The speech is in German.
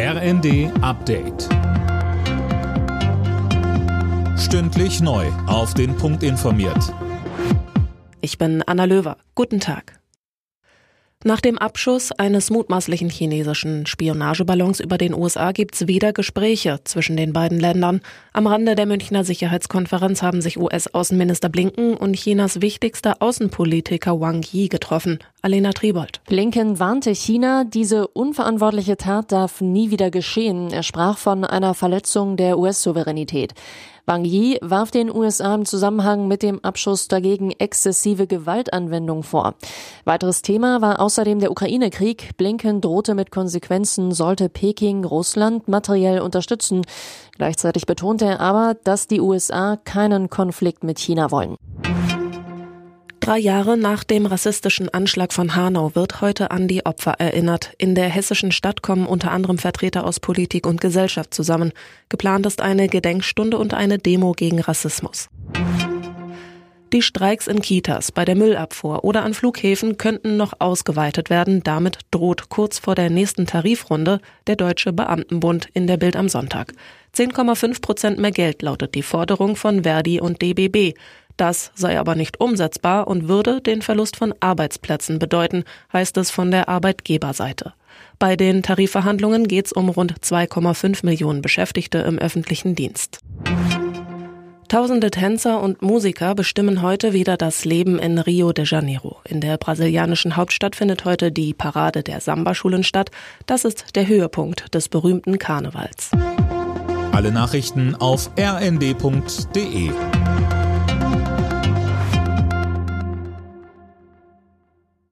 RND Update. Stündlich neu. Auf den Punkt informiert. Ich bin Anna Löwer. Guten Tag. Nach dem Abschuss eines mutmaßlichen chinesischen Spionageballons über den USA gibt es wieder Gespräche zwischen den beiden Ländern. Am Rande der Münchner Sicherheitskonferenz haben sich US-Außenminister Blinken und Chinas wichtigster Außenpolitiker Wang Yi getroffen. Alena Tribold. Blinken warnte China, diese unverantwortliche Tat darf nie wieder geschehen. Er sprach von einer Verletzung der US-Souveränität. Wang Yi warf den USA im Zusammenhang mit dem Abschuss dagegen exzessive Gewaltanwendung vor. Weiteres Thema war außerdem der Ukraine-Krieg. Blinken drohte mit Konsequenzen, sollte Peking Russland materiell unterstützen. Gleichzeitig betonte er aber, dass die USA keinen Konflikt mit China wollen. Drei Jahre nach dem rassistischen Anschlag von Hanau wird heute an die Opfer erinnert. In der hessischen Stadt kommen unter anderem Vertreter aus Politik und Gesellschaft zusammen. Geplant ist eine Gedenkstunde und eine Demo gegen Rassismus. Die Streiks in Kitas, bei der Müllabfuhr oder an Flughäfen könnten noch ausgeweitet werden. Damit droht kurz vor der nächsten Tarifrunde der Deutsche Beamtenbund in der Bild am Sonntag. 10,5 Prozent mehr Geld lautet die Forderung von Verdi und DBB. Das sei aber nicht umsetzbar und würde den Verlust von Arbeitsplätzen bedeuten, heißt es von der Arbeitgeberseite. Bei den Tarifverhandlungen geht es um rund 2,5 Millionen Beschäftigte im öffentlichen Dienst. Tausende Tänzer und Musiker bestimmen heute wieder das Leben in Rio de Janeiro. In der brasilianischen Hauptstadt findet heute die Parade der Samba-Schulen statt. Das ist der Höhepunkt des berühmten Karnevals. Alle Nachrichten auf rnd.de